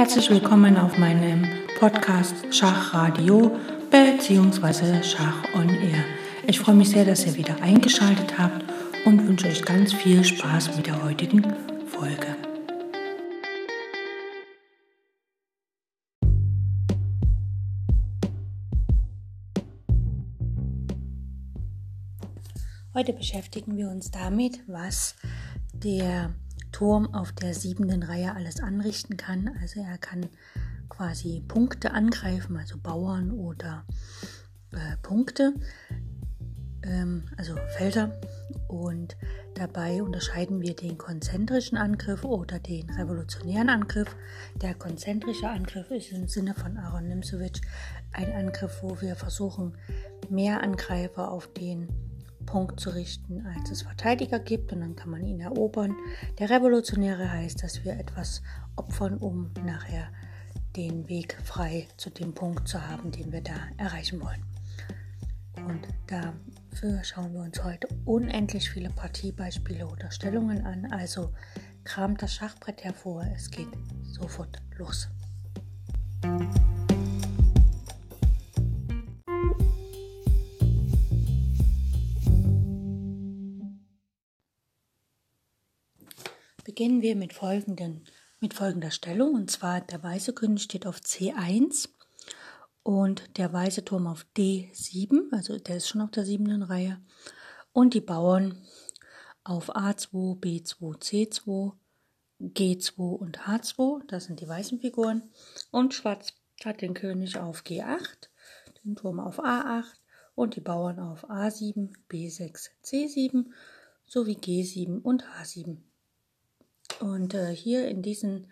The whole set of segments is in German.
Herzlich willkommen auf meinem Podcast Schachradio bzw. Schach on Air. Ich freue mich sehr, dass ihr wieder eingeschaltet habt und wünsche euch ganz viel Spaß mit der heutigen Folge. Heute beschäftigen wir uns damit, was der Turm auf der siebenden Reihe alles anrichten kann. Also er kann quasi Punkte angreifen, also Bauern oder äh, Punkte, ähm, also Felder. Und dabei unterscheiden wir den konzentrischen Angriff oder den revolutionären Angriff. Der konzentrische Angriff ist im Sinne von Aaron Nimzowitsch ein Angriff, wo wir versuchen, mehr Angreifer auf den Punkt zu richten, als es Verteidiger gibt und dann kann man ihn erobern. Der Revolutionäre heißt, dass wir etwas opfern, um nachher den Weg frei zu dem Punkt zu haben, den wir da erreichen wollen. Und dafür schauen wir uns heute unendlich viele Partiebeispiele oder Stellungen an. Also kramt das Schachbrett hervor, es geht sofort los. Beginnen wir mit, folgenden, mit folgender Stellung. Und zwar der weiße König steht auf C1 und der weiße Turm auf D7, also der ist schon auf der siebten Reihe. Und die Bauern auf A2, B2, C2, G2 und H2, das sind die weißen Figuren. Und Schwarz hat den König auf G8, den Turm auf A8 und die Bauern auf A7, B6, C7 sowie G7 und H7. Und äh, hier in diesem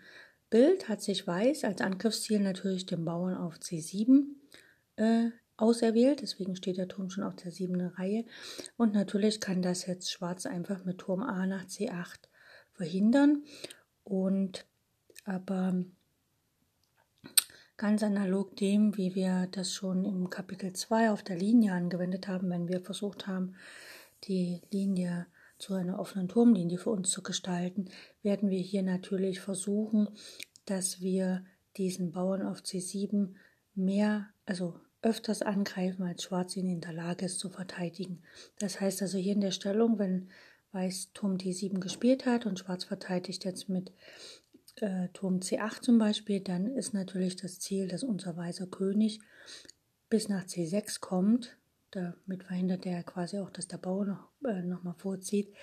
Bild hat sich Weiß als Angriffsziel natürlich den Bauern auf C7 äh, auserwählt. Deswegen steht der Turm schon auf der siebten Reihe. Und natürlich kann das jetzt Schwarz einfach mit Turm A nach C8 verhindern. Und aber ganz analog dem, wie wir das schon im Kapitel 2 auf der Linie angewendet haben, wenn wir versucht haben, die Linie zu einer offenen Turmlinie für uns zu gestalten, werden wir hier natürlich versuchen, dass wir diesen Bauern auf C7 mehr, also öfters angreifen, als Schwarz ihn in der Lage ist zu verteidigen. Das heißt also hier in der Stellung, wenn Weiß Turm D7 gespielt hat und Schwarz verteidigt jetzt mit äh, Turm C8 zum Beispiel, dann ist natürlich das Ziel, dass unser weißer König bis nach C6 kommt, damit verhindert er quasi auch, dass der Bauer noch, äh, noch mal vorzieht.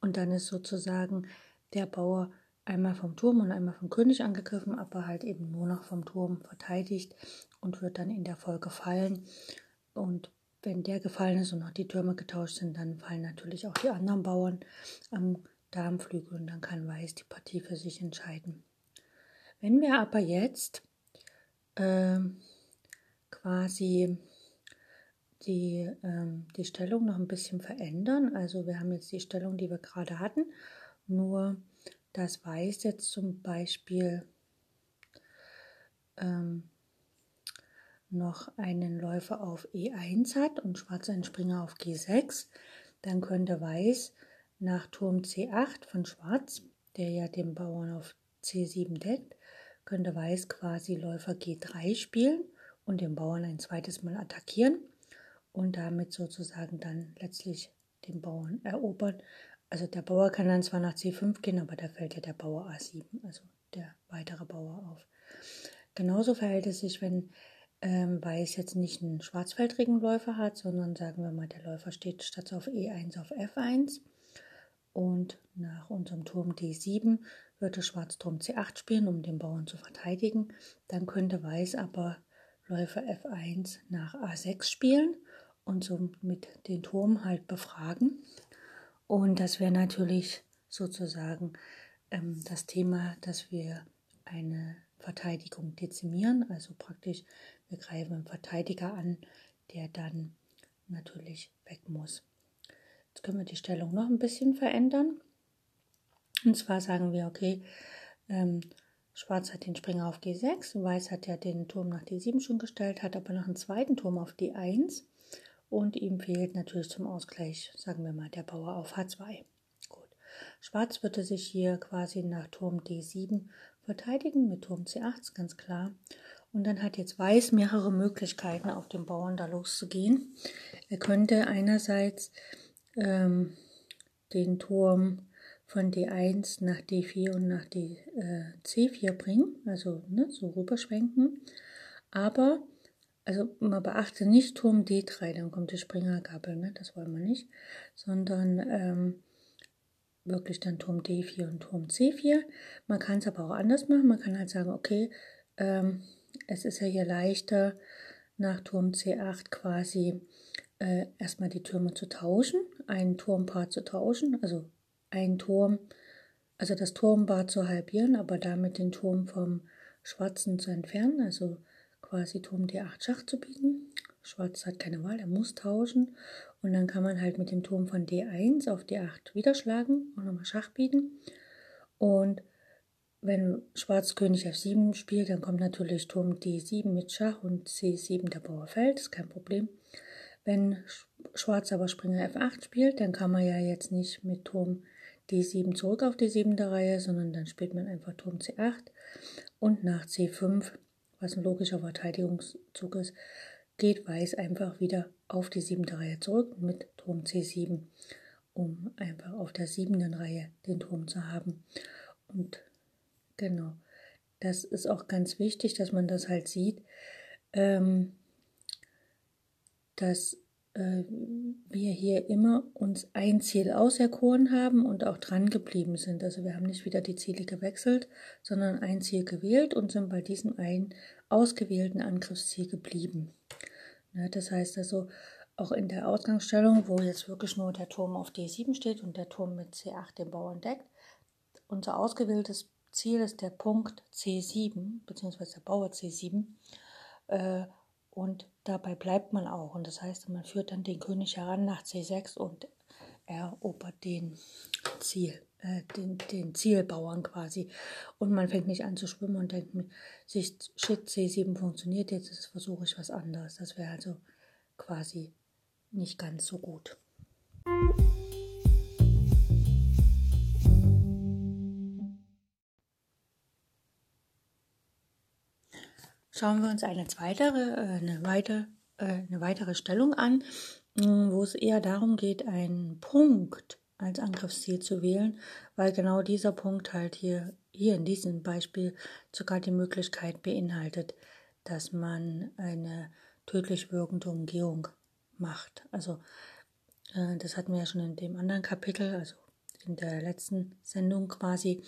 Und dann ist sozusagen der Bauer einmal vom Turm und einmal vom König angegriffen, aber halt eben nur noch vom Turm verteidigt und wird dann in der Folge fallen. Und wenn der gefallen ist und noch die Türme getauscht sind, dann fallen natürlich auch die anderen Bauern am Darmflügel und dann kann Weiß die Partie für sich entscheiden. Wenn wir aber jetzt äh, quasi die, ähm, die Stellung noch ein bisschen verändern. Also wir haben jetzt die Stellung, die wir gerade hatten, nur das Weiß jetzt zum Beispiel ähm, noch einen Läufer auf E1 hat und Schwarz einen Springer auf G6, dann könnte Weiß nach Turm C8 von Schwarz, der ja den Bauern auf C7 deckt, könnte Weiß quasi Läufer G3 spielen und den Bauern ein zweites Mal attackieren und damit sozusagen dann letztlich den Bauern erobern. Also der Bauer kann dann zwar nach C5 gehen, aber da fällt ja der Bauer A7, also der weitere Bauer auf. Genauso verhält es sich, wenn ähm, Weiß jetzt nicht einen schwarzfeldrigen Läufer hat, sondern sagen wir mal, der Läufer steht statt auf E1 auf F1 und nach unserem Turm D7 würde Schwarz Turm C8 spielen, um den Bauern zu verteidigen. Dann könnte Weiß aber Läufer F1 nach A6 spielen und somit den Turm halt befragen. Und das wäre natürlich sozusagen ähm, das Thema, dass wir eine Verteidigung dezimieren, also praktisch wir greifen einen Verteidiger an, der dann natürlich weg muss. Jetzt können wir die Stellung noch ein bisschen verändern. Und zwar sagen wir, okay, ähm, Schwarz hat den Springer auf G6, Weiß hat ja den Turm nach D7 schon gestellt, hat aber noch einen zweiten Turm auf D1 und ihm fehlt natürlich zum Ausgleich, sagen wir mal, der Bauer auf H2. Gut. Schwarz würde sich hier quasi nach Turm D7 verteidigen mit Turm C8, ist ganz klar. Und dann hat jetzt Weiß mehrere Möglichkeiten, auf den Bauern da loszugehen. Er könnte einerseits ähm, den Turm von D1 nach D4 und nach D, äh, C4 bringen, also ne, so rüberschwenken. Aber, also man beachte nicht Turm D3, dann kommt die Springergabel, ne, das wollen wir nicht, sondern ähm, wirklich dann Turm D4 und Turm C4. Man kann es aber auch anders machen, man kann halt sagen, okay, ähm, es ist ja hier leichter, nach Turm C8 quasi äh, erstmal die Türme zu tauschen, ein Turmpaar zu tauschen, also ein Turm, also das Turmbad zu halbieren, aber damit den Turm vom Schwarzen zu entfernen, also quasi Turm D8 Schach zu bieten. Schwarz hat keine Wahl, er muss tauschen. Und dann kann man halt mit dem Turm von D1 auf D8 wieder schlagen und nochmal Schach bieten. Und wenn Schwarz König F7 spielt, dann kommt natürlich Turm D7 mit Schach und C7 der Bauer fällt, ist kein Problem. Wenn Schwarz aber Springer F8 spielt, dann kann man ja jetzt nicht mit Turm D7 zurück auf die siebente Reihe, sondern dann spielt man einfach Turm C8 und nach C5, was ein logischer Verteidigungszug ist, geht Weiß einfach wieder auf die siebente Reihe zurück mit Turm C7, um einfach auf der siebenten Reihe den Turm zu haben. Und genau, das ist auch ganz wichtig, dass man das halt sieht, ähm, dass äh, wir hier immer uns ein Ziel auserkoren haben und auch dran geblieben sind. Also wir haben nicht wieder die Ziele gewechselt, sondern ein Ziel gewählt und sind bei diesem einen ausgewählten Angriffsziel geblieben. Ja, das heißt also, auch in der Ausgangsstellung, wo jetzt wirklich nur der Turm auf D7 steht und der Turm mit C8 den Bauern deckt, unser ausgewähltes Ziel ist der Punkt C7, beziehungsweise der Bauer C7. Äh, und dabei bleibt man auch. Und das heißt, man führt dann den König heran nach C6 und erobert den Ziel, äh, den, den Zielbauern quasi. Und man fängt nicht an zu schwimmen und denkt sich, shit, C7 funktioniert, jetzt versuche ich was anderes. Das wäre also quasi nicht ganz so gut. Schauen wir uns eine weitere, äh, eine, weite, äh, eine weitere Stellung an, mm, wo es eher darum geht, einen Punkt als Angriffsziel zu wählen, weil genau dieser Punkt halt hier, hier in diesem Beispiel sogar die Möglichkeit beinhaltet, dass man eine tödlich wirkende Umgehung macht. Also äh, das hatten wir ja schon in dem anderen Kapitel, also in der letzten Sendung quasi,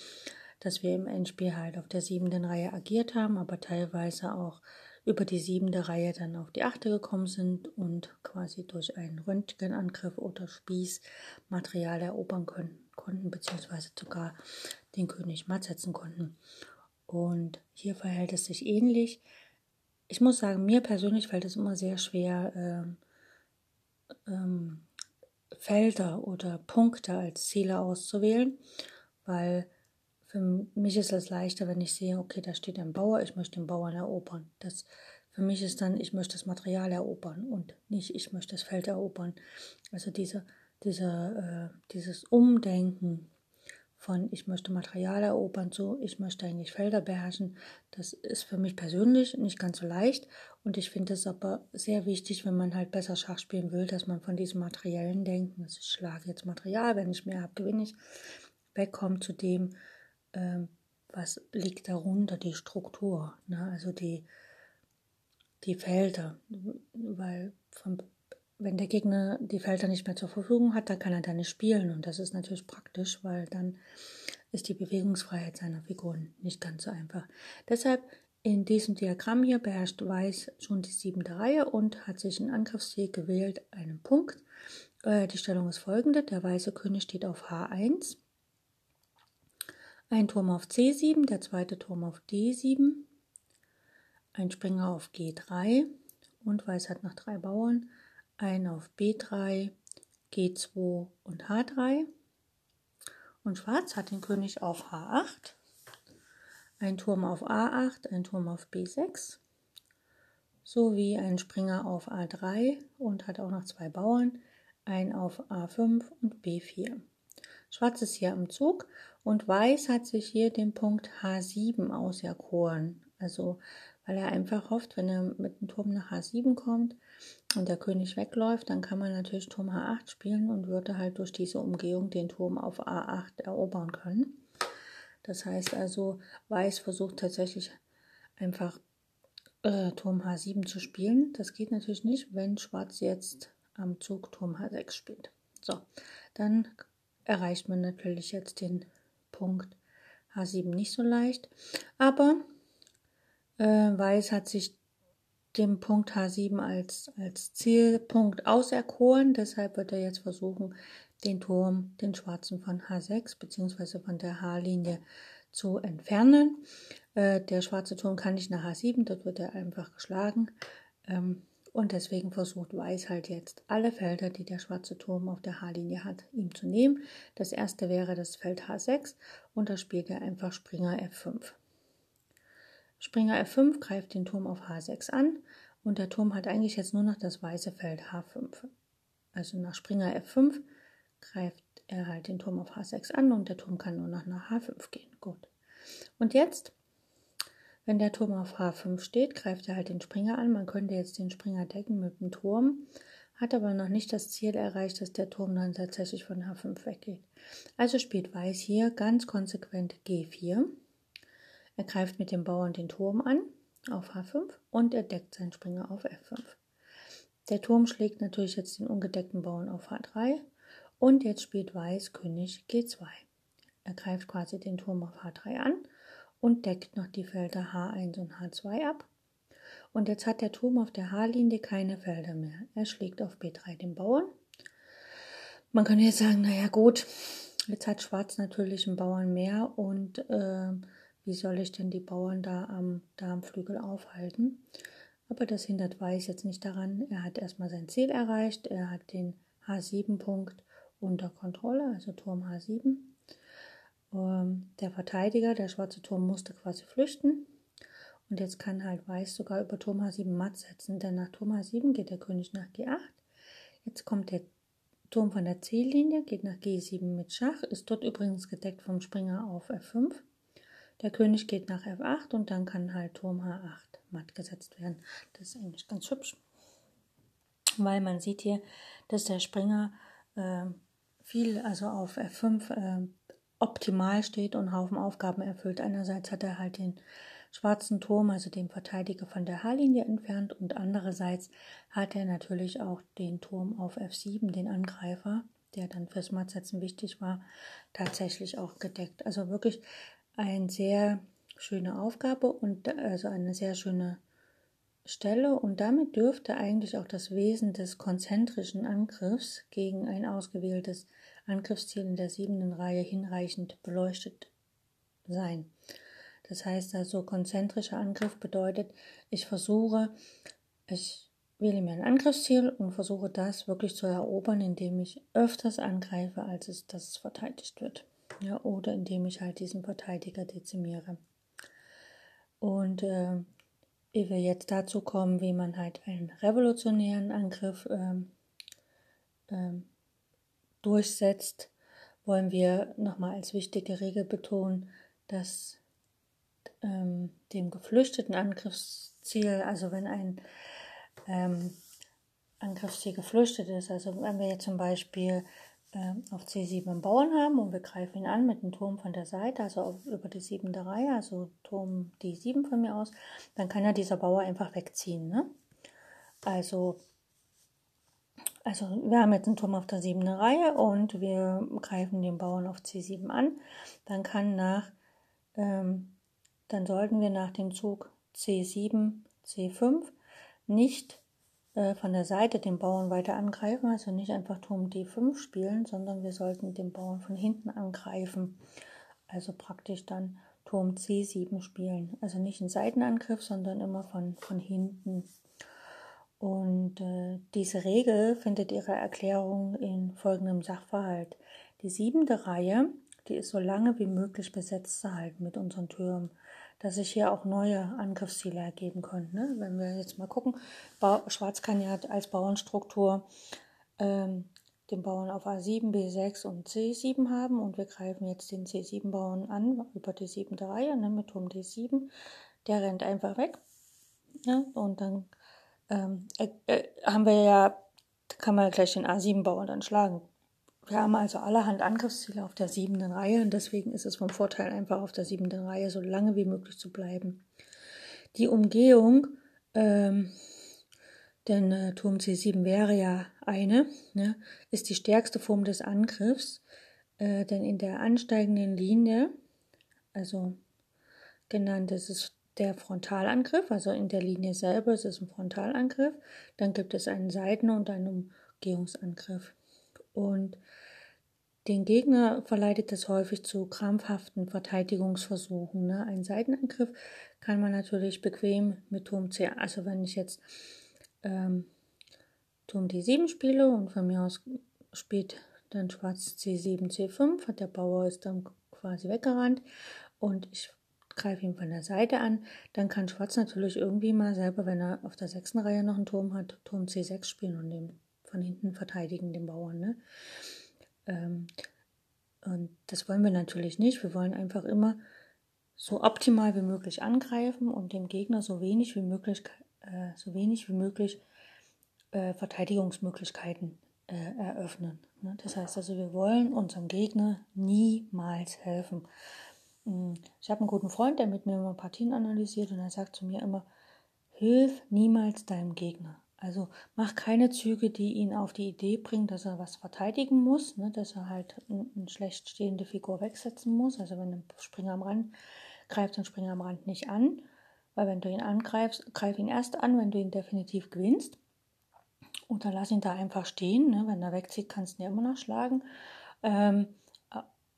dass wir im Endspiel halt auf der siebenden Reihe agiert haben, aber teilweise auch über die siebende Reihe dann auf die achte gekommen sind und quasi durch einen Röntgenangriff oder Spieß Material erobern können, konnten, beziehungsweise sogar den König matt setzen konnten. Und hier verhält es sich ähnlich. Ich muss sagen, mir persönlich fällt es immer sehr schwer, ähm, ähm, Felder oder Punkte als Ziele auszuwählen, weil für mich ist es leichter, wenn ich sehe, okay, da steht ein Bauer, ich möchte den Bauern erobern. Das für mich ist dann, ich möchte das Material erobern und nicht, ich möchte das Feld erobern. Also diese, diese, äh, dieses Umdenken von ich möchte Material erobern zu ich möchte eigentlich Felder beherrschen, das ist für mich persönlich nicht ganz so leicht und ich finde es aber sehr wichtig, wenn man halt besser Schach spielen will, dass man von diesem materiellen Denken, also ich schlage jetzt Material, wenn ich mehr habe, gewinne ich, wegkommt zu dem, ähm, was liegt darunter, die Struktur, ne? also die, die Felder, weil von, wenn der Gegner die Felder nicht mehr zur Verfügung hat, dann kann er da nicht spielen und das ist natürlich praktisch, weil dann ist die Bewegungsfreiheit seiner Figuren nicht ganz so einfach. Deshalb in diesem Diagramm hier beherrscht Weiß schon die siebente Reihe und hat sich einen Angriffsziel gewählt, einen Punkt. Äh, die Stellung ist folgende: Der weiße König steht auf H1, ein Turm auf C7, der zweite Turm auf D7, ein Springer auf G3 und Weiß hat noch drei Bauern, ein auf B3, G2 und H3. Und Schwarz hat den König auf H8, ein Turm auf A8, ein Turm auf B6 sowie ein Springer auf A3 und hat auch noch zwei Bauern, ein auf A5 und B4. Schwarz ist hier am Zug und Weiß hat sich hier den Punkt H7 auserkoren. Also weil er einfach hofft, wenn er mit dem Turm nach H7 kommt und der König wegläuft, dann kann man natürlich Turm H8 spielen und würde halt durch diese Umgehung den Turm auf A8 erobern können. Das heißt also, Weiß versucht tatsächlich einfach äh, Turm H7 zu spielen. Das geht natürlich nicht, wenn Schwarz jetzt am Zug Turm H6 spielt. So, dann erreicht man natürlich jetzt den Punkt H7 nicht so leicht. Aber äh, Weiß hat sich dem Punkt H7 als, als Zielpunkt auserkoren. Deshalb wird er jetzt versuchen, den Turm, den schwarzen von H6 bzw. von der H-Linie zu entfernen. Äh, der schwarze Turm kann nicht nach H7, dort wird er einfach geschlagen. Ähm, und deswegen versucht Weiß halt jetzt alle Felder, die der schwarze Turm auf der H-Linie hat, ihm zu nehmen. Das erste wäre das Feld H6 und da spielt er einfach Springer F5. Springer F5 greift den Turm auf H6 an und der Turm hat eigentlich jetzt nur noch das weiße Feld H5. Also nach Springer F5 greift er halt den Turm auf H6 an und der Turm kann nur noch nach H5 gehen. Gut. Und jetzt wenn der Turm auf H5 steht, greift er halt den Springer an. Man könnte jetzt den Springer decken mit dem Turm, hat aber noch nicht das Ziel erreicht, dass der Turm dann tatsächlich von H5 weggeht. Also spielt Weiß hier ganz konsequent G4. Er greift mit dem Bauern den Turm an auf H5 und er deckt seinen Springer auf F5. Der Turm schlägt natürlich jetzt den ungedeckten Bauern auf H3 und jetzt spielt Weiß König G2. Er greift quasi den Turm auf H3 an und deckt noch die Felder H1 und H2 ab. Und jetzt hat der Turm auf der H-Linie keine Felder mehr. Er schlägt auf B3 den Bauern. Man könnte jetzt sagen, naja gut, jetzt hat Schwarz natürlich einen Bauern mehr und äh, wie soll ich denn die Bauern da am Darmflügel aufhalten? Aber das hindert Weiß jetzt nicht daran. Er hat erstmal sein Ziel erreicht. Er hat den H7-Punkt unter Kontrolle, also Turm H7. Ähm, der Verteidiger, der schwarze Turm, musste quasi flüchten. Und jetzt kann halt Weiß sogar über Turm H7 matt setzen, denn nach Turm H7 geht der König nach G8. Jetzt kommt der Turm von der C-Linie, geht nach G7 mit Schach, ist dort übrigens gedeckt vom Springer auf F5. Der König geht nach F8 und dann kann halt Turm H8 matt gesetzt werden. Das ist eigentlich ganz hübsch, weil man sieht hier, dass der Springer äh, viel, also auf F5 äh, optimal steht und Haufen Aufgaben erfüllt. Einerseits hat er halt den schwarzen Turm, also den Verteidiger von der H-Linie entfernt und andererseits hat er natürlich auch den Turm auf F7, den Angreifer, der dann fürs Mattsetzen wichtig war, tatsächlich auch gedeckt. Also wirklich eine sehr schöne Aufgabe und also eine sehr schöne Stelle und damit dürfte eigentlich auch das Wesen des konzentrischen Angriffs gegen ein ausgewähltes Angriffsziel in der siebenten Reihe hinreichend beleuchtet sein. Das heißt also, konzentrischer Angriff bedeutet, ich versuche, ich wähle mir ein Angriffsziel und versuche das wirklich zu erobern, indem ich öfters angreife, als es, dass es verteidigt wird. Ja, oder indem ich halt diesen Verteidiger dezimiere. Und äh, ehe wir jetzt dazu kommen, wie man halt einen revolutionären Angriff ähm, ähm, durchsetzt, wollen wir nochmal als wichtige Regel betonen, dass ähm, dem geflüchteten Angriffsziel, also wenn ein ähm, Angriffsziel geflüchtet ist, also wenn wir jetzt zum Beispiel ähm, auf C7 einen Bauern haben und wir greifen ihn an mit dem Turm von der Seite, also auf, über die siebente Reihe, also Turm D7 von mir aus, dann kann ja dieser Bauer einfach wegziehen. Ne? Also also wir haben jetzt einen Turm auf der siebten Reihe und wir greifen den Bauern auf C7 an. Dann kann nach, ähm, dann sollten wir nach dem Zug C7, C5 nicht äh, von der Seite den Bauern weiter angreifen, also nicht einfach Turm D5 spielen, sondern wir sollten den Bauern von hinten angreifen. Also praktisch dann Turm C7 spielen. Also nicht einen Seitenangriff, sondern immer von, von hinten und äh, diese Regel findet ihre Erklärung in folgendem Sachverhalt. Die siebente Reihe, die ist so lange wie möglich besetzt zu halten mit unseren Türmen, dass sich hier auch neue Angriffsziele ergeben können. Ne? Wenn wir jetzt mal gucken, ba Schwarz kann ja als Bauernstruktur ähm, den Bauern auf A7, B6 und C7 haben und wir greifen jetzt den C7-Bauern an über die siebte Reihe ne, mit Turm D7. Der rennt einfach weg. Ja, und dann ähm, äh, äh, haben wir ja, kann man gleich den A7-Bauern dann schlagen. Wir haben also allerhand Angriffsziele auf der siebten Reihe und deswegen ist es vom Vorteil, einfach auf der siebten Reihe so lange wie möglich zu bleiben. Die Umgehung, ähm, denn äh, Turm C7 wäre ja eine, ne, ist die stärkste Form des Angriffs, äh, denn in der ansteigenden Linie, also genannt ist es der Frontalangriff, also in der Linie selber ist es ein Frontalangriff, dann gibt es einen Seiten- und einen Umgehungsangriff. Und den Gegner verleitet das häufig zu krampfhaften Verteidigungsversuchen. Ne? Ein Seitenangriff kann man natürlich bequem mit Turm C, also wenn ich jetzt ähm, Turm D7 spiele und von mir aus spielt dann Schwarz C7, C5, hat der Bauer ist dann quasi weggerannt und ich greife ihn von der Seite an, dann kann Schwarz natürlich irgendwie mal selber, wenn er auf der sechsten Reihe noch einen Turm hat, Turm C6 spielen und den von hinten verteidigen, den Bauern. Ne? Ähm, und das wollen wir natürlich nicht. Wir wollen einfach immer so optimal wie möglich angreifen und dem Gegner so wenig wie möglich, äh, so wenig wie möglich äh, Verteidigungsmöglichkeiten äh, eröffnen. Ne? Das heißt also, wir wollen unserem Gegner niemals helfen. Hm, ich habe einen guten Freund, der mit mir immer Partien analysiert und er sagt zu mir immer, hilf niemals deinem Gegner. Also mach keine Züge, die ihn auf die Idee bringen, dass er was verteidigen muss, ne, dass er halt eine schlecht stehende Figur wegsetzen muss. Also wenn ein Springer am Rand greift, den Springer am Rand nicht an, weil wenn du ihn angreifst, greif ihn erst an, wenn du ihn definitiv gewinnst. Oder lass ihn da einfach stehen. Ne? Wenn er wegzieht, kannst du ihn ja immer noch schlagen. Ähm,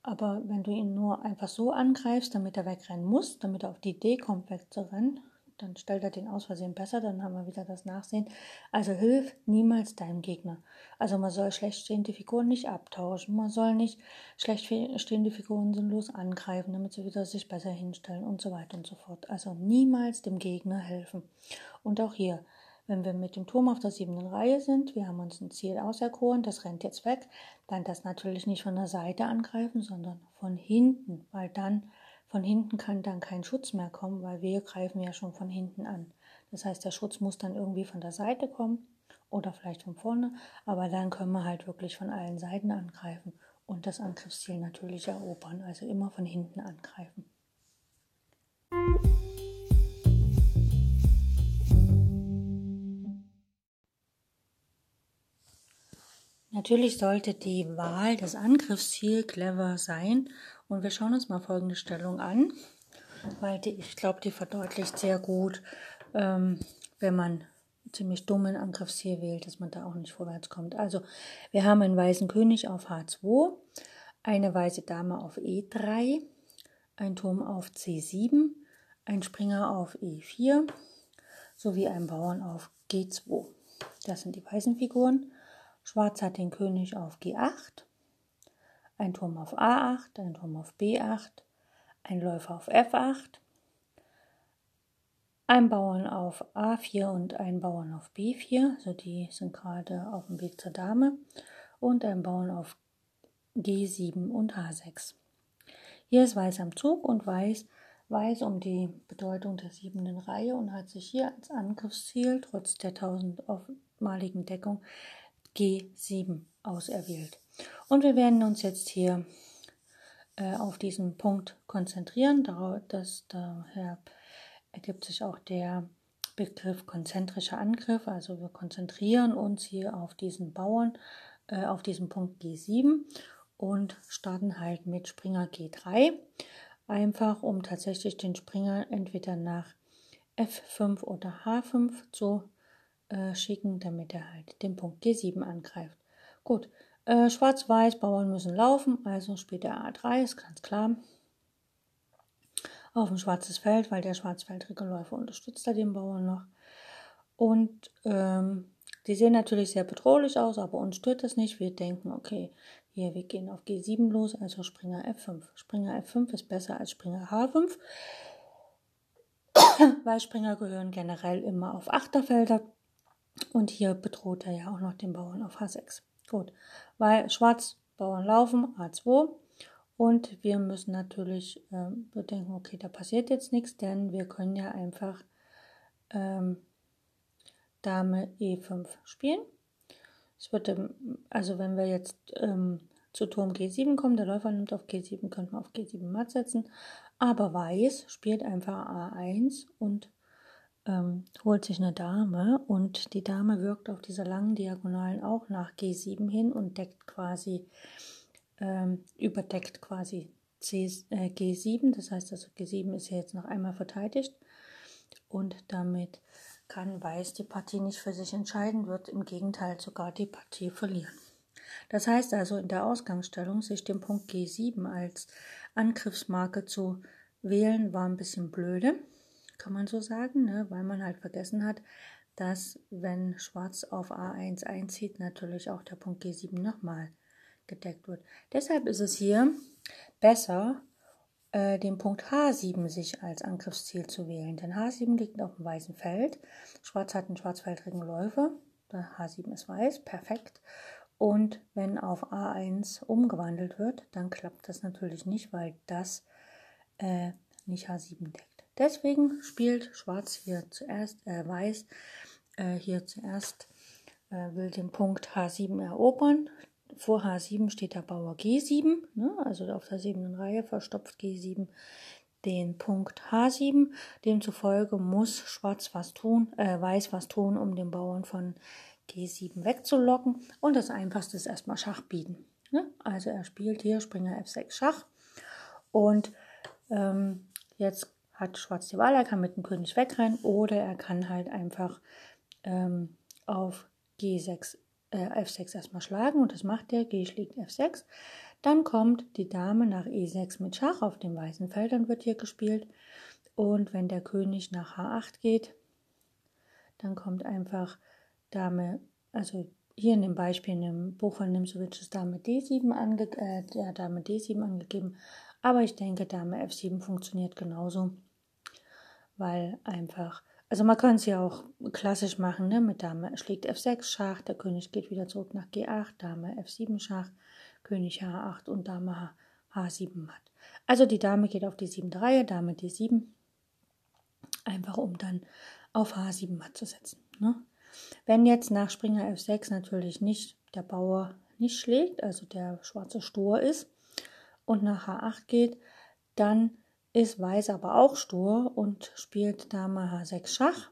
aber wenn du ihn nur einfach so angreifst, damit er wegrennen muss, damit er auf die Idee kommt, wegzurennen, dann stellt er den aus Versehen besser, dann haben wir wieder das Nachsehen. Also hilf niemals deinem Gegner. Also man soll schlecht stehende Figuren nicht abtauschen, man soll nicht schlecht stehende Figuren sinnlos angreifen, damit sie wieder sich besser hinstellen und so weiter und so fort. Also niemals dem Gegner helfen. Und auch hier, wenn wir mit dem Turm auf der siebten Reihe sind, wir haben uns ein Ziel auserkoren, das rennt jetzt weg, dann das natürlich nicht von der Seite angreifen, sondern von hinten, weil dann von hinten kann dann kein Schutz mehr kommen, weil wir greifen ja schon von hinten an. Das heißt, der Schutz muss dann irgendwie von der Seite kommen oder vielleicht von vorne, aber dann können wir halt wirklich von allen Seiten angreifen und das Angriffsziel natürlich erobern, also immer von hinten angreifen. Natürlich sollte die Wahl des Angriffsziels clever sein und wir schauen uns mal folgende Stellung an, weil die, ich glaube, die verdeutlicht sehr gut, ähm, wenn man ziemlich dummen Angriffsziel wählt, dass man da auch nicht vorwärts kommt. Also wir haben einen weißen König auf H2, eine weiße Dame auf E3, ein Turm auf C7, ein Springer auf E4 sowie ein Bauern auf G2. Das sind die weißen Figuren. Schwarz hat den König auf G8, ein Turm auf A8, ein Turm auf B8, ein Läufer auf F8, ein Bauern auf A4 und ein Bauern auf B4, also die sind gerade auf dem Weg zur Dame, und ein Bauern auf G7 und H6. Hier ist Weiß am Zug und Weiß weiß um die Bedeutung der siebenden Reihe und hat sich hier als Angriffsziel trotz der tausendmaligen Deckung G7 auserwählt. Und wir werden uns jetzt hier äh, auf diesen Punkt konzentrieren. Das, daher ergibt sich auch der Begriff konzentrischer Angriff. Also wir konzentrieren uns hier auf diesen Bauern, äh, auf diesen Punkt G7 und starten halt mit Springer G3. Einfach um tatsächlich den Springer entweder nach F5 oder H5 zu äh, schicken, damit er halt den Punkt G7 angreift. Gut, äh, Schwarz-Weiß, Bauern müssen laufen, also spielt er A3, ist ganz klar. Auf ein schwarzes Feld, weil der schwarzfeldrige Läufer unterstützt er den Bauern noch. Und ähm, die sehen natürlich sehr bedrohlich aus, aber uns stört das nicht. Wir denken, okay, hier, wir gehen auf G7 los, also Springer F5. Springer F5 ist besser als Springer H5, weil Springer gehören generell immer auf Achterfelder. Und hier bedroht er ja auch noch den Bauern auf H6. Gut, weil Schwarz Bauern laufen, A2. Und wir müssen natürlich äh, bedenken, okay, da passiert jetzt nichts, denn wir können ja einfach ähm, Dame E5 spielen. Es wird, also wenn wir jetzt ähm, zu Turm G7 kommen, der Läufer nimmt auf G7, könnte man auf G7 matt setzen. Aber Weiß spielt einfach A1 und ähm, holt sich eine Dame und die Dame wirkt auf dieser langen Diagonalen auch nach G7 hin und deckt quasi, ähm, überdeckt quasi C, äh, G7. Das heißt also G7 ist ja jetzt noch einmal verteidigt und damit kann Weiß die Partie nicht für sich entscheiden, wird im Gegenteil sogar die Partie verlieren. Das heißt also in der Ausgangsstellung, sich den Punkt G7 als Angriffsmarke zu wählen, war ein bisschen blöde kann man so sagen, ne? weil man halt vergessen hat, dass wenn Schwarz auf A1 einzieht, natürlich auch der Punkt G7 nochmal gedeckt wird. Deshalb ist es hier besser, äh, den Punkt H7 sich als Angriffsziel zu wählen. Denn H7 liegt auf dem weißen Feld. Schwarz hat einen schwarzfeldrigen Läufer. Der H7 ist weiß, perfekt. Und wenn auf A1 umgewandelt wird, dann klappt das natürlich nicht, weil das äh, nicht H7 deckt. Deswegen spielt Schwarz hier zuerst, äh, Weiß äh, hier zuerst, äh, will den Punkt H7 erobern. Vor H7 steht der Bauer G7, ne? also auf der siebten Reihe verstopft G7 den Punkt H7. Demzufolge muss Schwarz was tun, äh, Weiß was tun, um den Bauern von G7 wegzulocken. Und das Einfachste ist erstmal Schach bieten. Ne? Also er spielt hier Springer F6 Schach. Und ähm, jetzt hat Schwarz die Wahl, er kann mit dem König wegrennen oder er kann halt einfach ähm, auf G6, äh, F6 erstmal schlagen und das macht er, G schlägt F6. Dann kommt die Dame nach E6 mit Schach auf dem weißen Feld, dann wird hier gespielt. Und wenn der König nach H8 geht, dann kommt einfach Dame, also hier in dem Beispiel in dem Buch von Nimzowitsch ist Dame D7 ange, äh, ja, Dame D7 angegeben, aber ich denke, Dame F7 funktioniert genauso weil einfach, also man kann es ja auch klassisch machen, ne? mit Dame schlägt F6 Schach, der König geht wieder zurück nach G8, Dame F7 Schach, König H8 und Dame H7 matt. Also die Dame geht auf die siebte Reihe, Dame D7, einfach um dann auf H7 matt zu setzen. Ne? Wenn jetzt nach Springer F6 natürlich nicht der Bauer nicht schlägt, also der schwarze Stur ist und nach H8 geht, dann ist Weiß aber auch stur und spielt Dame H6 Schach.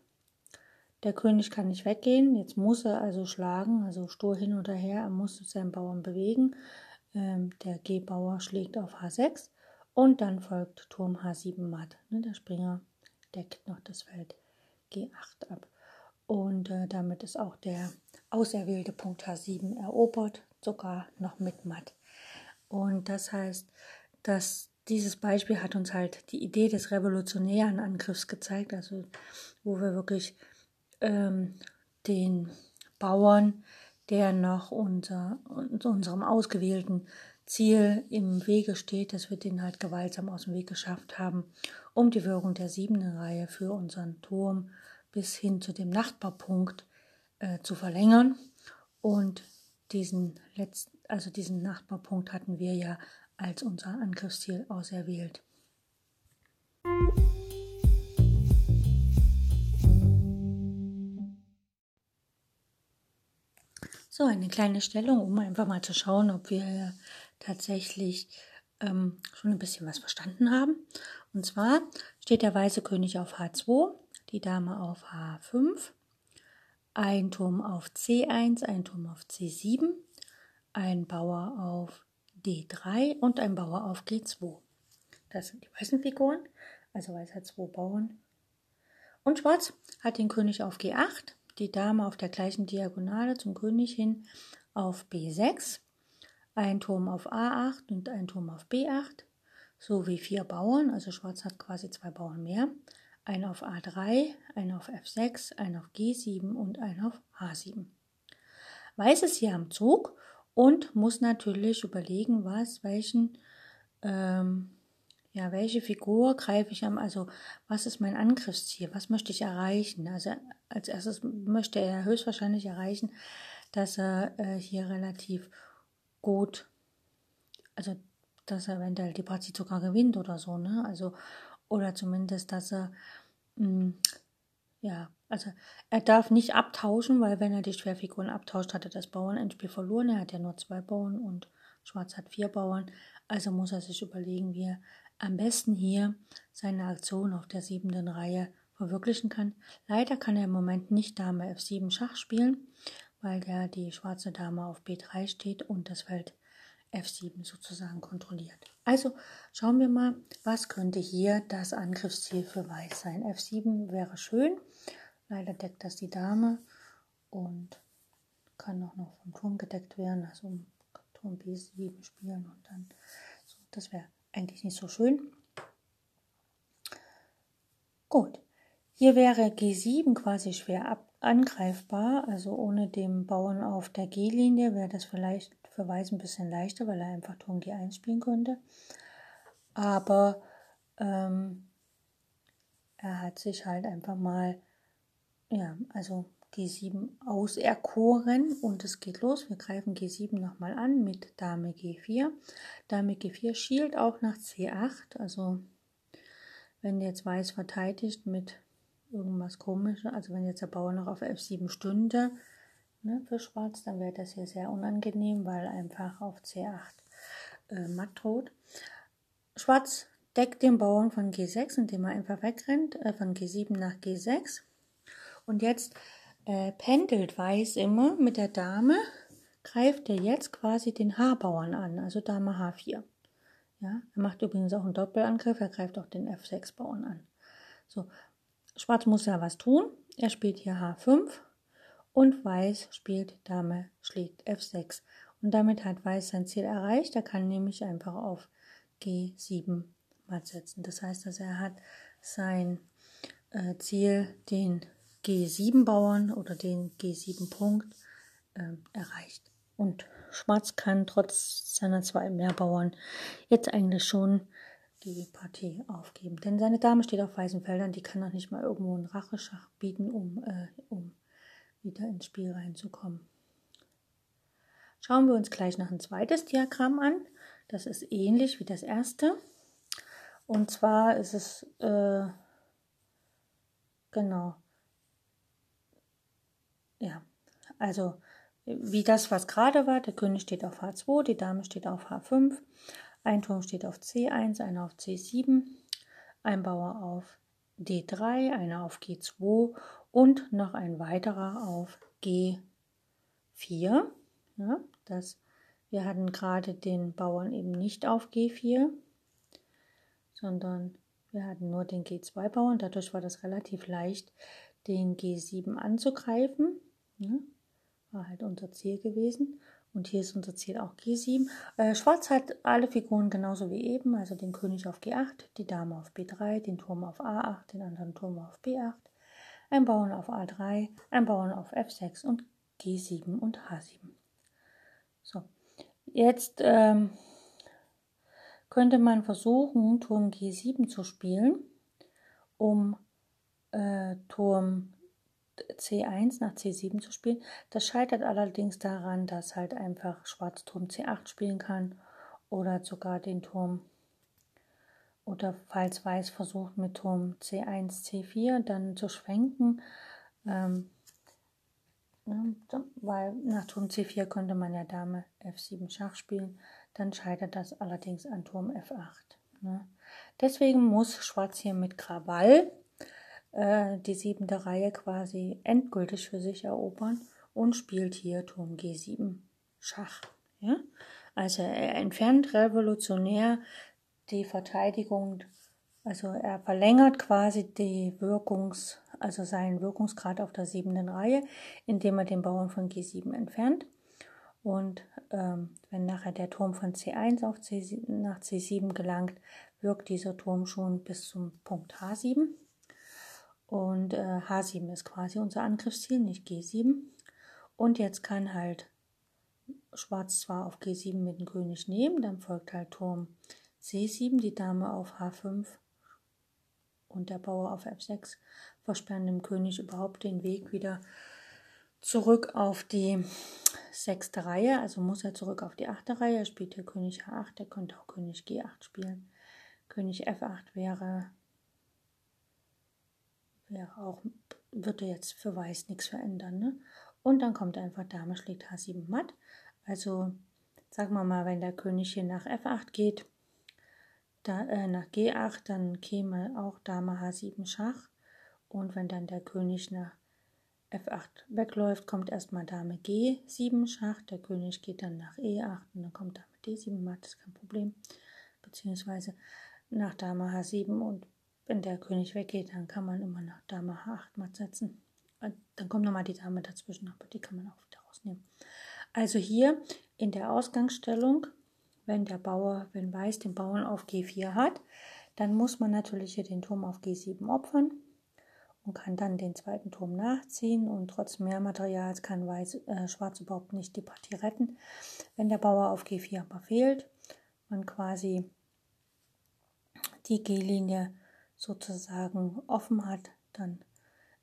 Der König kann nicht weggehen, jetzt muss er also schlagen, also stur hin oder her, er muss seinen Bauern bewegen. Ähm, der G-Bauer schlägt auf H6 und dann folgt Turm H7 matt. Ne, der Springer deckt noch das Feld G8 ab. Und äh, damit ist auch der auserwählte Punkt H7 erobert, sogar noch mit matt. Und das heißt, dass dieses Beispiel hat uns halt die Idee des revolutionären Angriffs gezeigt, also wo wir wirklich ähm, den Bauern, der noch unser, unserem ausgewählten Ziel im Wege steht, dass wir den halt gewaltsam aus dem Weg geschafft haben, um die Wirkung der siebten Reihe für unseren Turm bis hin zu dem Nachbarpunkt äh, zu verlängern. Und diesen letzten, also diesen Nachbarpunkt hatten wir ja als unser Angriffsziel auserwählt. So, eine kleine Stellung, um einfach mal zu schauen, ob wir tatsächlich ähm, schon ein bisschen was verstanden haben. Und zwar steht der weiße König auf H2, die Dame auf H5, ein Turm auf C1, ein Turm auf C7, ein Bauer auf D3 und ein Bauer auf G2. Das sind die weißen Figuren, also Weiß hat zwei Bauern. Und Schwarz hat den König auf G8, die Dame auf der gleichen Diagonale zum König hin auf B6, ein Turm auf A8 und ein Turm auf B8, sowie vier Bauern, also Schwarz hat quasi zwei Bauern mehr, ein auf A3, ein auf F6, ein auf G7 und ein auf H7. Weiß ist hier am Zug und muss natürlich überlegen, was, welchen, ähm, ja, welche Figur greife ich am, also was ist mein Angriffsziel, was möchte ich erreichen? Also als erstes möchte er höchstwahrscheinlich erreichen, dass er äh, hier relativ gut, also dass er eventuell die Partie sogar gewinnt oder so, ne? Also, oder zumindest, dass er, mh, mm, ja, also er darf nicht abtauschen, weil wenn er die Schwerfiguren abtauscht, hat er das Bauernendspiel verloren. Er hat ja nur zwei Bauern und Schwarz hat vier Bauern. Also muss er sich überlegen, wie er am besten hier seine Aktion auf der siebenden Reihe verwirklichen kann. Leider kann er im Moment nicht Dame F7 Schach spielen, weil ja die schwarze Dame auf B3 steht und das Feld F7 sozusagen kontrolliert. Also schauen wir mal, was könnte hier das Angriffsziel für Weiß sein. F7 wäre schön, leider deckt das die Dame und kann auch noch vom Turm gedeckt werden, also Turm B7 spielen und dann so, das wäre eigentlich nicht so schön. Gut, hier wäre G7 quasi schwer ab angreifbar, also ohne den Bauern auf der G-Linie wäre das vielleicht für Weiß ein bisschen leichter, weil er einfach Turm G1 spielen könnte. Aber ähm, er hat sich halt einfach mal, ja, also G7 auserkoren und es geht los. Wir greifen G7 nochmal an mit Dame G4. Dame G4 schielt auch nach C8, also wenn jetzt Weiß verteidigt mit irgendwas komisches, also wenn jetzt der Bauer noch auf F7 stünde, ne, für Schwarz, dann wäre das hier sehr unangenehm, weil einfach auf C8 äh, matt droht. Schwarz deckt den Bauern von G6, indem er einfach wegrennt, äh, von G7 nach G6. Und jetzt äh, pendelt Weiß immer mit der Dame, greift er jetzt quasi den H-Bauern an, also Dame H4. Ja, er macht übrigens auch einen Doppelangriff, er greift auch den F6-Bauern an. So, Schwarz muss ja was tun. Er spielt hier H5 und Weiß spielt Dame schlägt F6. Und damit hat Weiß sein Ziel erreicht. Er kann nämlich einfach auf G7 matt setzen. Das heißt, dass er hat sein äh, Ziel, den G7-Bauern oder den G7-Punkt äh, erreicht. Und Schwarz kann trotz seiner zwei Mehrbauern jetzt eigentlich schon die Partie aufgeben. Denn seine Dame steht auf weißen Feldern, die kann noch nicht mal irgendwo einen Racheschach bieten, um, äh, um wieder ins Spiel reinzukommen. Schauen wir uns gleich noch ein zweites Diagramm an. Das ist ähnlich wie das erste. Und zwar ist es, äh, genau, ja, also wie das, was gerade war. Der König steht auf H2, die Dame steht auf H5, ein Turm steht auf C1, einer auf C7, ein Bauer auf D3, einer auf G2 und noch ein weiterer auf G4. Ja, das, wir hatten gerade den Bauern eben nicht auf G4, sondern wir hatten nur den G2-Bauern. Dadurch war das relativ leicht, den G7 anzugreifen. Ja, war halt unser Ziel gewesen. Und hier ist unser Ziel auch G7. Äh, Schwarz hat alle Figuren genauso wie eben, also den König auf G8, die Dame auf B3, den Turm auf A8, den anderen Turm auf B8, ein Bauern auf A3, ein Bauern auf F6 und G7 und H7. So, jetzt ähm, könnte man versuchen, Turm G7 zu spielen, um äh, Turm C1 nach C7 zu spielen. Das scheitert allerdings daran, dass halt einfach Schwarz Turm C8 spielen kann oder sogar den Turm oder falls Weiß versucht mit Turm C1, C4 dann zu schwenken, ähm, ne, weil nach Turm C4 könnte man ja Dame F7 Schach spielen, dann scheitert das allerdings an Turm F8. Ne. Deswegen muss Schwarz hier mit Krawall äh, die siebente Reihe quasi endgültig für sich erobern und spielt hier Turm G7 Schach. Ja? Also er entfernt revolutionär die Verteidigung, also er verlängert quasi die Wirkungs, also seinen Wirkungsgrad auf der siebten Reihe, indem er den Bauern von G7 entfernt. Und ähm, wenn nachher der Turm von C1 auf C, nach C7 gelangt, wirkt dieser Turm schon bis zum Punkt H7. Und äh, H7 ist quasi unser Angriffsziel, nicht G7. Und jetzt kann halt Schwarz zwar auf G7 mit dem König nehmen, dann folgt halt Turm C7, die Dame auf H5 und der Bauer auf F6 versperren dem König überhaupt den Weg wieder zurück auf die sechste Reihe, also muss er zurück auf die achte Reihe. Spielt hier König H8, er könnte auch König G8 spielen. König F8 wäre, wäre auch, würde jetzt für Weiß nichts verändern. Ne? Und dann kommt einfach Dame schlägt H7 matt. Also sagen wir mal, wenn der König hier nach F8 geht, da, äh, nach G8, dann käme auch Dame H7 Schach. Und wenn dann der König nach F8 wegläuft, kommt erstmal Dame G7 Schach. Der König geht dann nach E8 und dann kommt Dame D7 matt, das ist kein Problem. Beziehungsweise nach Dame H7 und wenn der König weggeht, dann kann man immer nach Dame H8 matt setzen. Dann kommt nochmal die Dame dazwischen, aber die kann man auch wieder rausnehmen. Also hier in der Ausgangsstellung, wenn der Bauer, wenn Weiß den Bauern auf G4 hat, dann muss man natürlich hier den Turm auf G7 opfern und kann dann den zweiten Turm nachziehen und trotz mehr Materials kann Weiß, äh, Schwarz überhaupt nicht die Partie retten. Wenn der Bauer auf G4 aber fehlt, man quasi die G-Linie sozusagen offen hat, dann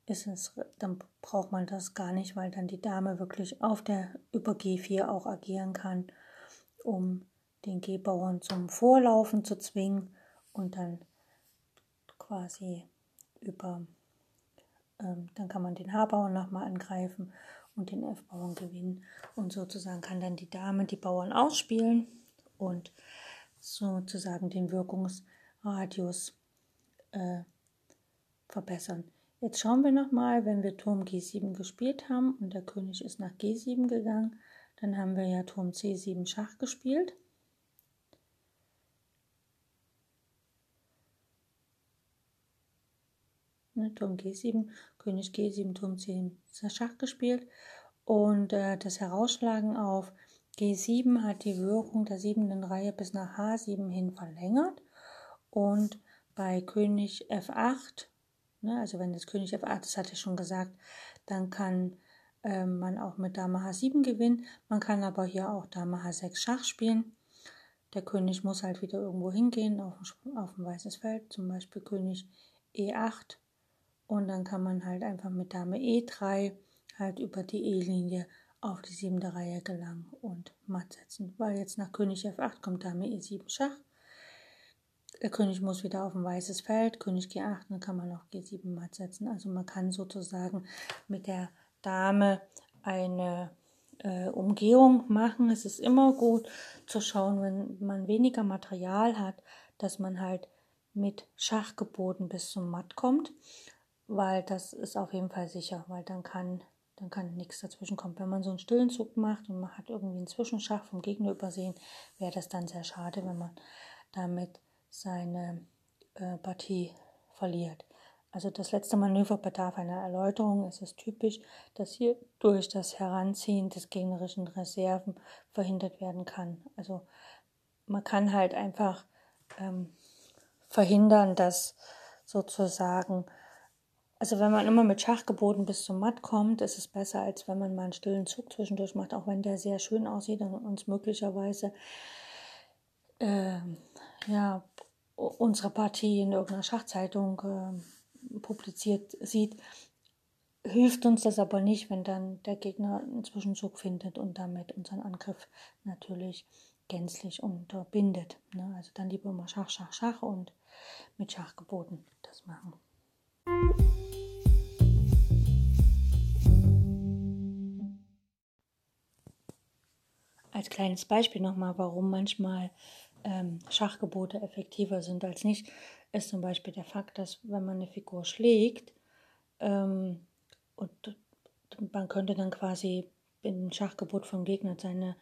ist es, dann braucht man das gar nicht, weil dann die Dame wirklich auf der über G4 auch agieren kann, um den G-Bauern zum Vorlaufen zu zwingen und dann quasi über, ähm, dann kann man den H-Bauern nochmal angreifen und den F-Bauern gewinnen. Und sozusagen kann dann die Dame die Bauern ausspielen und sozusagen den Wirkungsradius äh, verbessern. Jetzt schauen wir nochmal, wenn wir Turm G7 gespielt haben und der König ist nach G7 gegangen, dann haben wir ja Turm C7 Schach gespielt. Ne, Turm G7, König G7, Turm C7 Schach gespielt. Und äh, das Herausschlagen auf G7 hat die Wirkung der siebenten Reihe bis nach H7 hin verlängert. Und bei König F8 Ne? Also wenn das König F8, das hatte ich schon gesagt, dann kann äh, man auch mit Dame H7 gewinnen. Man kann aber hier auch Dame H6 Schach spielen. Der König muss halt wieder irgendwo hingehen, auf auf ein weißes Feld, zum Beispiel König E8. Und dann kann man halt einfach mit Dame E3 halt über die E-Linie auf die siebte Reihe gelangen und matt setzen. Weil jetzt nach König F8 kommt Dame E7 Schach. Der König muss wieder auf ein weißes Feld, König G8, dann kann man auch G7 matt setzen. Also man kann sozusagen mit der Dame eine äh, Umgehung machen. Es ist immer gut zu schauen, wenn man weniger Material hat, dass man halt mit Schachgeboten bis zum Matt kommt, weil das ist auf jeden Fall sicher, weil dann kann dann kann nichts dazwischen kommen. Wenn man so einen stillen Zug macht und man hat irgendwie einen Zwischenschach vom Gegner übersehen, wäre das dann sehr schade, wenn man damit seine äh, Partie verliert. Also das letzte Manöver bedarf einer Erläuterung. Es ist typisch, dass hier durch das Heranziehen des gegnerischen Reserven verhindert werden kann. Also man kann halt einfach ähm, verhindern, dass sozusagen, also wenn man immer mit Schachgeboten bis zum Matt kommt, ist es besser, als wenn man mal einen stillen Zug zwischendurch macht, auch wenn der sehr schön aussieht und uns möglicherweise äh, ja, unsere Partie in irgendeiner Schachzeitung äh, publiziert sieht, hilft uns das aber nicht, wenn dann der Gegner einen Zwischenzug findet und damit unseren Angriff natürlich gänzlich unterbindet. Ne? Also dann lieber mal Schach, Schach, Schach und mit Schachgeboten das machen. Als kleines Beispiel nochmal, warum manchmal ähm, Schachgebote effektiver sind als nicht, ist zum Beispiel der Fakt, dass wenn man eine Figur schlägt ähm, und man könnte dann quasi im Schachgebot vom Gegner seine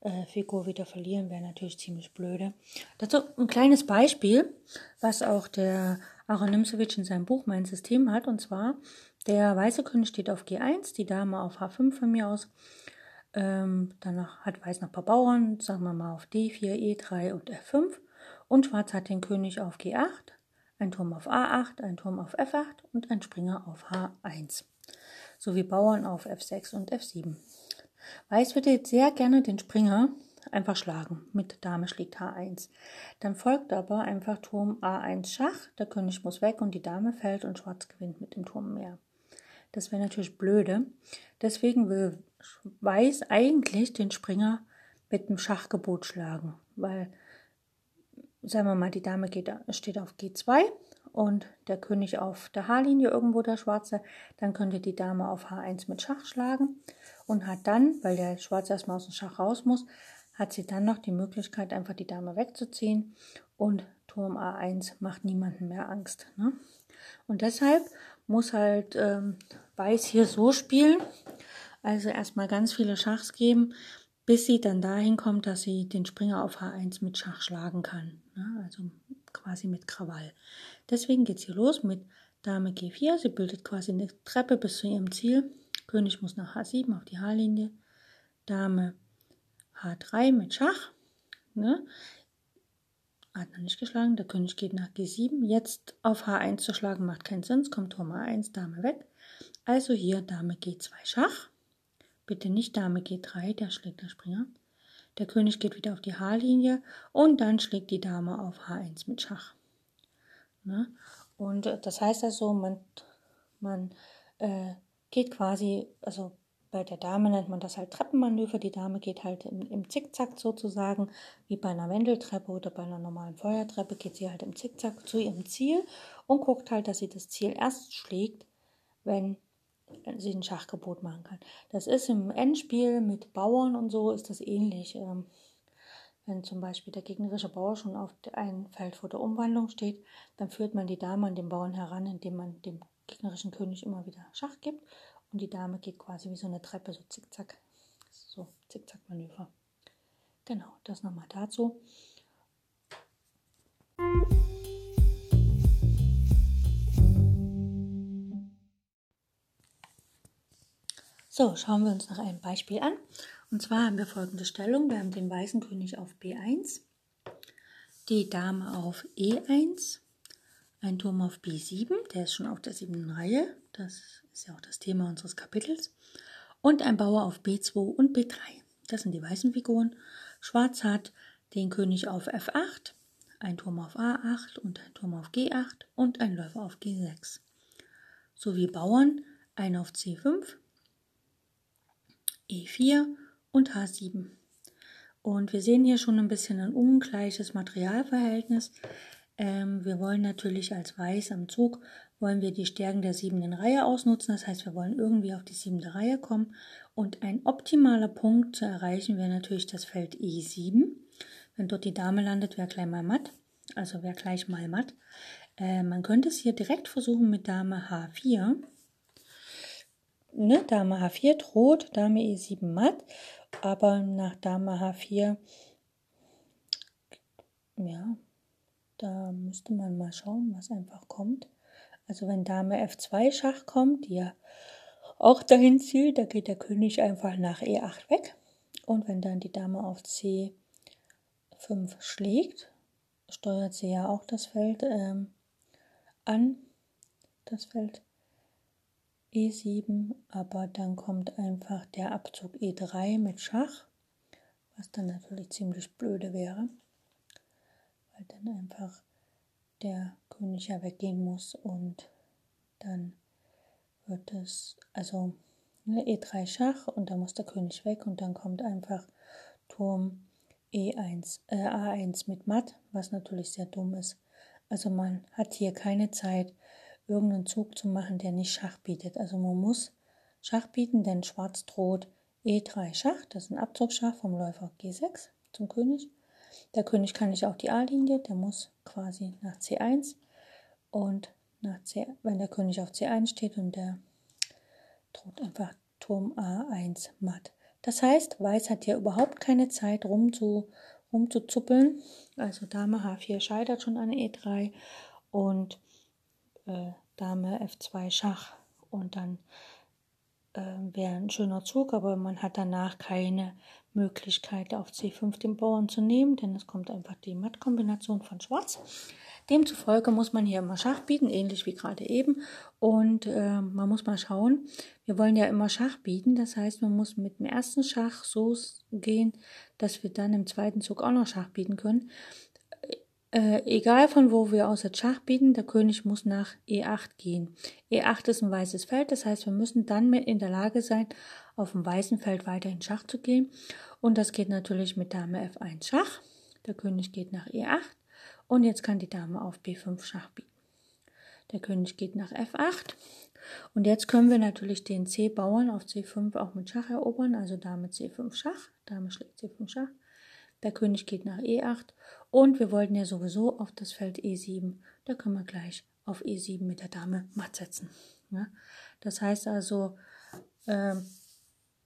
äh, Figur wieder verlieren, wäre natürlich ziemlich blöde. Dazu ein kleines Beispiel, was auch der Aaron Nimzowitsch in seinem Buch Mein System hat, und zwar der weiße König steht auf G1, die Dame auf H5 von mir aus ähm, danach hat Weiß noch ein paar Bauern, sagen wir mal auf D4, E3 und F5. Und Schwarz hat den König auf G8, ein Turm auf A8, ein Turm auf F8 und ein Springer auf H1. Sowie Bauern auf F6 und F7. Weiß würde jetzt sehr gerne den Springer einfach schlagen. Mit Dame schlägt H1. Dann folgt aber einfach Turm A1 Schach. Der König muss weg und die Dame fällt und Schwarz gewinnt mit dem Turm mehr. Das wäre natürlich blöde. Deswegen will Weiß eigentlich den Springer mit dem Schachgebot schlagen, weil, sagen wir mal, die Dame geht, steht auf G2 und der König auf der H-Linie irgendwo der Schwarze, dann könnte die Dame auf H1 mit Schach schlagen und hat dann, weil der Schwarze erstmal aus dem Schach raus muss, hat sie dann noch die Möglichkeit, einfach die Dame wegzuziehen und Turm A1 macht niemanden mehr Angst. Ne? Und deshalb muss halt ähm, Weiß hier so spielen, also erstmal ganz viele Schachs geben, bis sie dann dahin kommt, dass sie den Springer auf H1 mit Schach schlagen kann. Ne? Also quasi mit Krawall. Deswegen geht es hier los mit Dame G4. Sie bildet quasi eine Treppe bis zu ihrem Ziel. König muss nach H7 auf die H-Linie. Dame H3 mit Schach. Ne? Hat noch nicht geschlagen. Der König geht nach G7. Jetzt auf H1 zu schlagen macht keinen Sinn. Es kommt Turm A1, Dame weg. Also hier Dame G2 Schach. Bitte nicht Dame G3, da schlägt der Springer. Der König geht wieder auf die H-Linie und dann schlägt die Dame auf H1 mit Schach. Ne? Und äh, das heißt also, man, man äh, geht quasi, also bei der Dame nennt man das halt Treppenmanöver. Die Dame geht halt im, im Zickzack sozusagen, wie bei einer Wendeltreppe oder bei einer normalen Feuertreppe, geht sie halt im Zickzack zu ihrem Ziel und guckt halt, dass sie das Ziel erst schlägt, wenn sie ein Schachgebot machen kann. Das ist im Endspiel mit Bauern und so ist das ähnlich. Ähm, wenn zum Beispiel der gegnerische Bauer schon auf einem Feld vor der Umwandlung steht, dann führt man die Dame an den Bauern heran, indem man dem gegnerischen König immer wieder Schach gibt und die Dame geht quasi wie so eine Treppe, so zickzack. So, Zickzack-Manöver. Genau, das nochmal dazu. So, schauen wir uns noch ein Beispiel an. Und zwar haben wir folgende Stellung. Wir haben den weißen König auf B1, die Dame auf E1, ein Turm auf B7, der ist schon auf der siebten Reihe, das ist ja auch das Thema unseres Kapitels, und ein Bauer auf B2 und B3. Das sind die weißen Figuren. Schwarz hat den König auf F8, ein Turm auf A8 und ein Turm auf G8 und ein Läufer auf G6. Sowie Bauern ein auf C5, E4 und H7. Und wir sehen hier schon ein bisschen ein ungleiches Materialverhältnis. Ähm, wir wollen natürlich als Weiß am Zug, wollen wir die Stärken der siebenten Reihe ausnutzen. Das heißt, wir wollen irgendwie auf die siebte Reihe kommen. Und ein optimaler Punkt zu erreichen wäre natürlich das Feld E7. Wenn dort die Dame landet, wäre gleich mal matt. Also wäre gleich mal matt. Äh, man könnte es hier direkt versuchen mit Dame H4. Ne, Dame H4 droht, Dame E7 matt. Aber nach Dame H4, ja, da müsste man mal schauen, was einfach kommt. Also wenn Dame F2 Schach kommt, die ja auch dahin zielt, da geht der König einfach nach E8 weg. Und wenn dann die Dame auf C5 schlägt, steuert sie ja auch das Feld ähm, an, das Feld E7, aber dann kommt einfach der Abzug E3 mit Schach, was dann natürlich ziemlich blöde wäre weil dann einfach der König ja weggehen muss und dann wird es, also ne, E3 Schach und dann muss der König weg und dann kommt einfach Turm E1, äh, A1 mit Matt, was natürlich sehr dumm ist. Also man hat hier keine Zeit, irgendeinen Zug zu machen, der nicht Schach bietet. Also man muss Schach bieten, denn Schwarz droht E3 Schach, das ist ein Abzugschach vom Läufer G6 zum König. Der König kann nicht auf die A-Linie, der muss quasi nach C1 und nach C, wenn der König auf C1 steht und der droht einfach Turm A1 matt. Das heißt, Weiß hat hier überhaupt keine Zeit rum zu, rumzuzuppeln. Also Dame H4 scheitert schon an E3 und äh, Dame F2 Schach und dann äh, wäre ein schöner Zug, aber man hat danach keine Möglichkeit auf C5 den Bauern zu nehmen, denn es kommt einfach die Mattkombination von Schwarz. Demzufolge muss man hier immer Schach bieten, ähnlich wie gerade eben. Und äh, man muss mal schauen, wir wollen ja immer Schach bieten. Das heißt, man muss mit dem ersten Schach so gehen, dass wir dann im zweiten Zug auch noch Schach bieten können. Äh, egal von wo wir jetzt Schach bieten, der König muss nach E8 gehen. E8 ist ein weißes Feld, das heißt, wir müssen dann mit in der Lage sein, auf dem weißen Feld weiter in Schach zu gehen. Und das geht natürlich mit Dame F1 Schach. Der König geht nach E8 und jetzt kann die Dame auf B5 Schach bieten. Der König geht nach F8 und jetzt können wir natürlich den C-Bauern auf C5 auch mit Schach erobern, also Dame C5 Schach, Dame schlägt C5 Schach. Der König geht nach E8 und wir wollten ja sowieso auf das Feld E7. Da können wir gleich auf E7 mit der Dame matt setzen. Ja? Das heißt also, äh,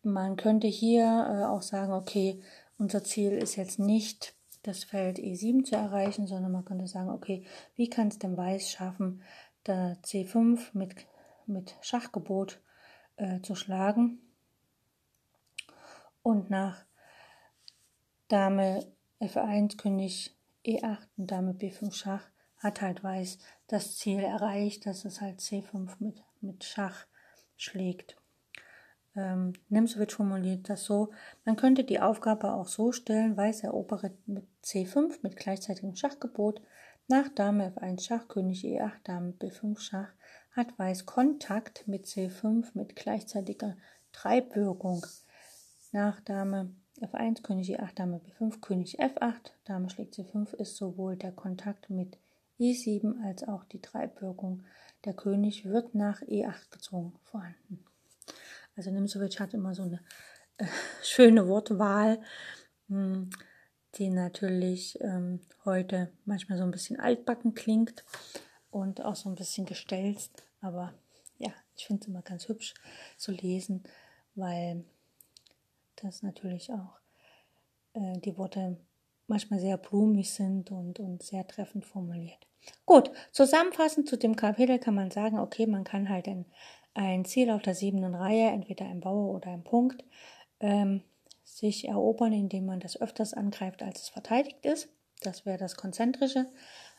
man könnte hier äh, auch sagen, okay, unser Ziel ist jetzt nicht das Feld E7 zu erreichen, sondern man könnte sagen, okay, wie kann es denn Weiß schaffen, da C5 mit, mit Schachgebot äh, zu schlagen und nach Dame F1, König E8 und Dame B5 Schach hat halt Weiß das Ziel erreicht, dass es halt C5 mit, mit Schach schlägt. Ähm, Nimzowitsch formuliert das so, man könnte die Aufgabe auch so stellen, Weiß erobere mit C5 mit gleichzeitigem Schachgebot, nach Dame F1 Schach, König E8, Dame B5 Schach, hat Weiß Kontakt mit C5 mit gleichzeitiger Treibwirkung. Nach Dame F1, König E8, Dame B5, König F8, Dame schlägt C5 ist sowohl der Kontakt mit E7 als auch die Treibwirkung. Der König wird nach E8 gezogen vorhanden. Also Nimzowitsch hat immer so eine äh, schöne Wortwahl, mh, hm, die natürlich ähm, heute manchmal so ein bisschen altbacken klingt und auch so ein bisschen gestelzt. Aber ja, ich finde es immer ganz hübsch zu lesen, weil dass natürlich auch äh, die Worte manchmal sehr blumig sind und, und sehr treffend formuliert. Gut, zusammenfassend zu dem Kapitel kann man sagen, okay, man kann halt ein, ein Ziel auf der siebten Reihe, entweder ein Bauer oder ein Punkt, ähm, sich erobern, indem man das öfters angreift, als es verteidigt ist. Das wäre das Konzentrische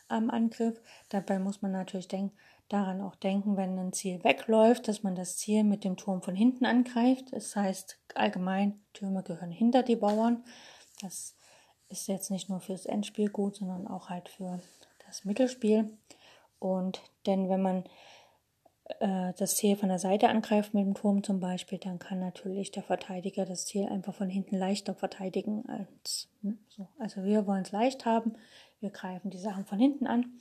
am Angriff. Dabei muss man natürlich denken, daran auch denken, wenn ein Ziel wegläuft, dass man das Ziel mit dem Turm von hinten angreift. Das heißt, allgemein, Türme gehören hinter die Bauern. Das ist jetzt nicht nur fürs Endspiel gut, sondern auch halt für das Mittelspiel. Und denn wenn man äh, das Ziel von der Seite angreift mit dem Turm zum Beispiel, dann kann natürlich der Verteidiger das Ziel einfach von hinten leichter verteidigen als ne, so. Also wir wollen es leicht haben. Wir greifen die Sachen von hinten an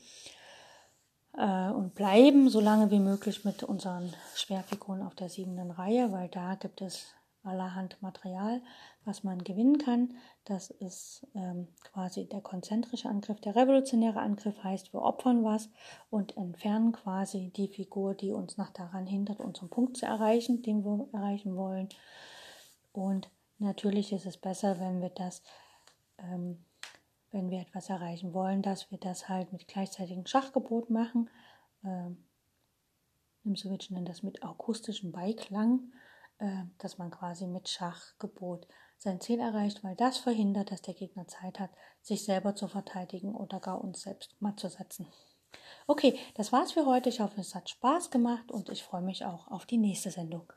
äh, und bleiben so lange wie möglich mit unseren Schwerfiguren auf der siebenden Reihe, weil da gibt es allerhand Material, was man gewinnen kann. Das ist ähm, quasi der konzentrische Angriff. Der revolutionäre Angriff heißt, wir opfern was und entfernen quasi die Figur, die uns noch daran hindert, unseren Punkt zu erreichen, den wir erreichen wollen. Und natürlich ist es besser, wenn wir das ähm, wenn wir etwas erreichen wollen, dass wir das halt mit gleichzeitigem Schachgebot machen. Ähm, Nimsowitsch nennt das mit akustischem Beiklang, äh, dass man quasi mit Schachgebot sein Ziel erreicht, weil das verhindert, dass der Gegner Zeit hat, sich selber zu verteidigen oder gar uns selbst matt zu setzen. Okay, das war's für heute. Ich hoffe, es hat Spaß gemacht und ich freue mich auch auf die nächste Sendung.